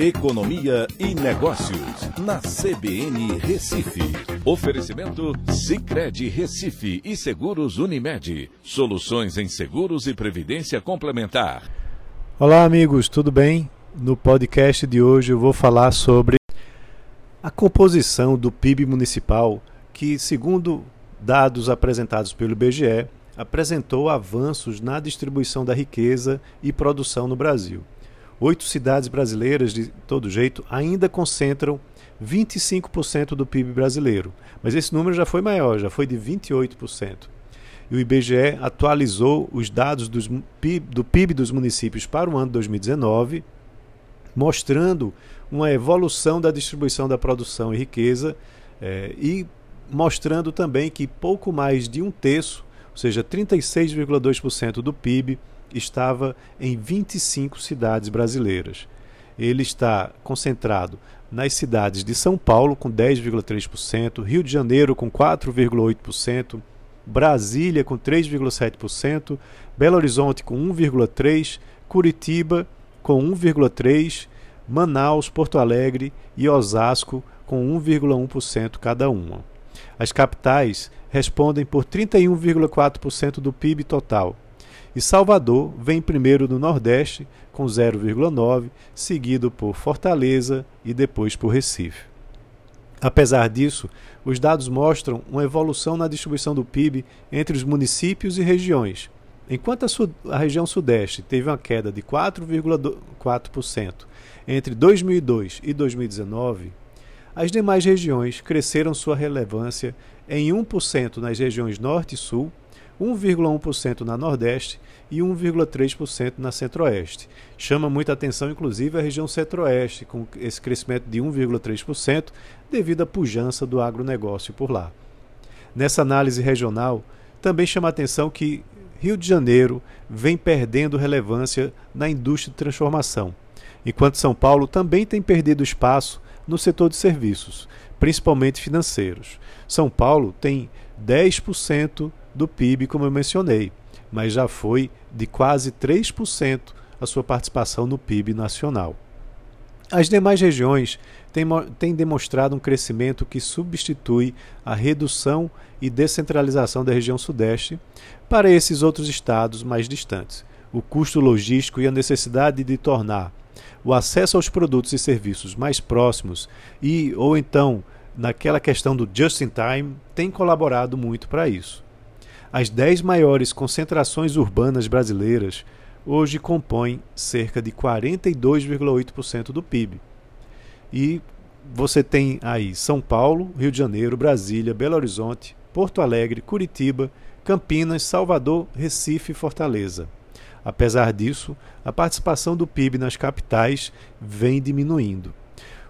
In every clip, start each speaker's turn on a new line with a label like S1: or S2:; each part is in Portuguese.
S1: Economia e Negócios, na CBN Recife. Oferecimento Cicred Recife e Seguros Unimed. Soluções em seguros e previdência complementar.
S2: Olá, amigos, tudo bem? No podcast de hoje eu vou falar sobre a composição do PIB municipal, que, segundo dados apresentados pelo IBGE, apresentou avanços na distribuição da riqueza e produção no Brasil. Oito cidades brasileiras, de todo jeito, ainda concentram 25% do PIB brasileiro, mas esse número já foi maior, já foi de 28%. E o IBGE atualizou os dados PIB, do PIB dos municípios para o ano 2019, mostrando uma evolução da distribuição da produção e riqueza eh, e mostrando também que pouco mais de um terço, ou seja, 36,2% do PIB, estava em 25 cidades brasileiras. Ele está concentrado nas cidades de São Paulo, com 10,3%, Rio de Janeiro, com 4,8%, Brasília, com 3,7%, Belo Horizonte, com 1,3%, Curitiba, com 1,3%, Manaus, Porto Alegre e Osasco, com 1,1% cada uma. As capitais respondem por 31,4% do PIB total, e Salvador vem primeiro no Nordeste, com 0,9%, seguido por Fortaleza e depois por Recife. Apesar disso, os dados mostram uma evolução na distribuição do PIB entre os municípios e regiões. Enquanto a, a região Sudeste teve uma queda de 4,4% entre 2002 e 2019, as demais regiões cresceram sua relevância em 1% nas regiões Norte e Sul 1,1% na Nordeste e 1,3% na Centro-Oeste. Chama muita atenção, inclusive, a região Centro-Oeste, com esse crescimento de 1,3%, devido à pujança do agronegócio por lá. Nessa análise regional, também chama atenção que Rio de Janeiro vem perdendo relevância na indústria de transformação, enquanto São Paulo também tem perdido espaço no setor de serviços, principalmente financeiros. São Paulo tem 10% do PIB, como eu mencionei, mas já foi de quase 3% a sua participação no PIB nacional. As demais regiões têm, têm, demonstrado um crescimento que substitui a redução e descentralização da região Sudeste para esses outros estados mais distantes. O custo logístico e a necessidade de tornar o acesso aos produtos e serviços mais próximos e ou então naquela questão do just in time tem colaborado muito para isso. As dez maiores concentrações urbanas brasileiras hoje compõem cerca de 42,8% do PIB. E você tem aí São Paulo, Rio de Janeiro, Brasília, Belo Horizonte, Porto Alegre, Curitiba, Campinas, Salvador, Recife e Fortaleza. Apesar disso, a participação do PIB nas capitais vem diminuindo.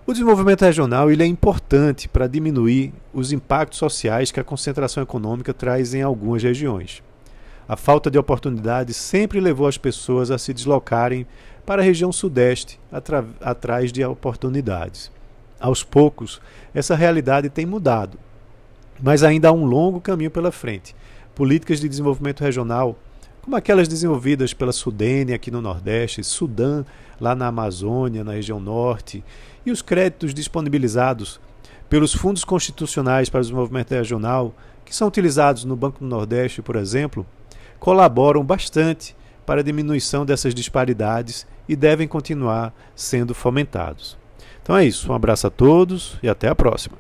S2: O desenvolvimento regional ele é importante para diminuir os impactos sociais que a concentração econômica traz em algumas regiões. A falta de oportunidades sempre levou as pessoas a se deslocarem para a região sudeste atrás de oportunidades. Aos poucos, essa realidade tem mudado, mas ainda há um longo caminho pela frente. Políticas de desenvolvimento regional, como aquelas desenvolvidas pela Sudene aqui no Nordeste, Sudã lá na Amazônia, na região norte, e os créditos disponibilizados pelos fundos constitucionais para o desenvolvimento regional, que são utilizados no Banco do Nordeste, por exemplo, colaboram bastante para a diminuição dessas disparidades e devem continuar sendo fomentados. Então é isso, um abraço a todos e até a próxima.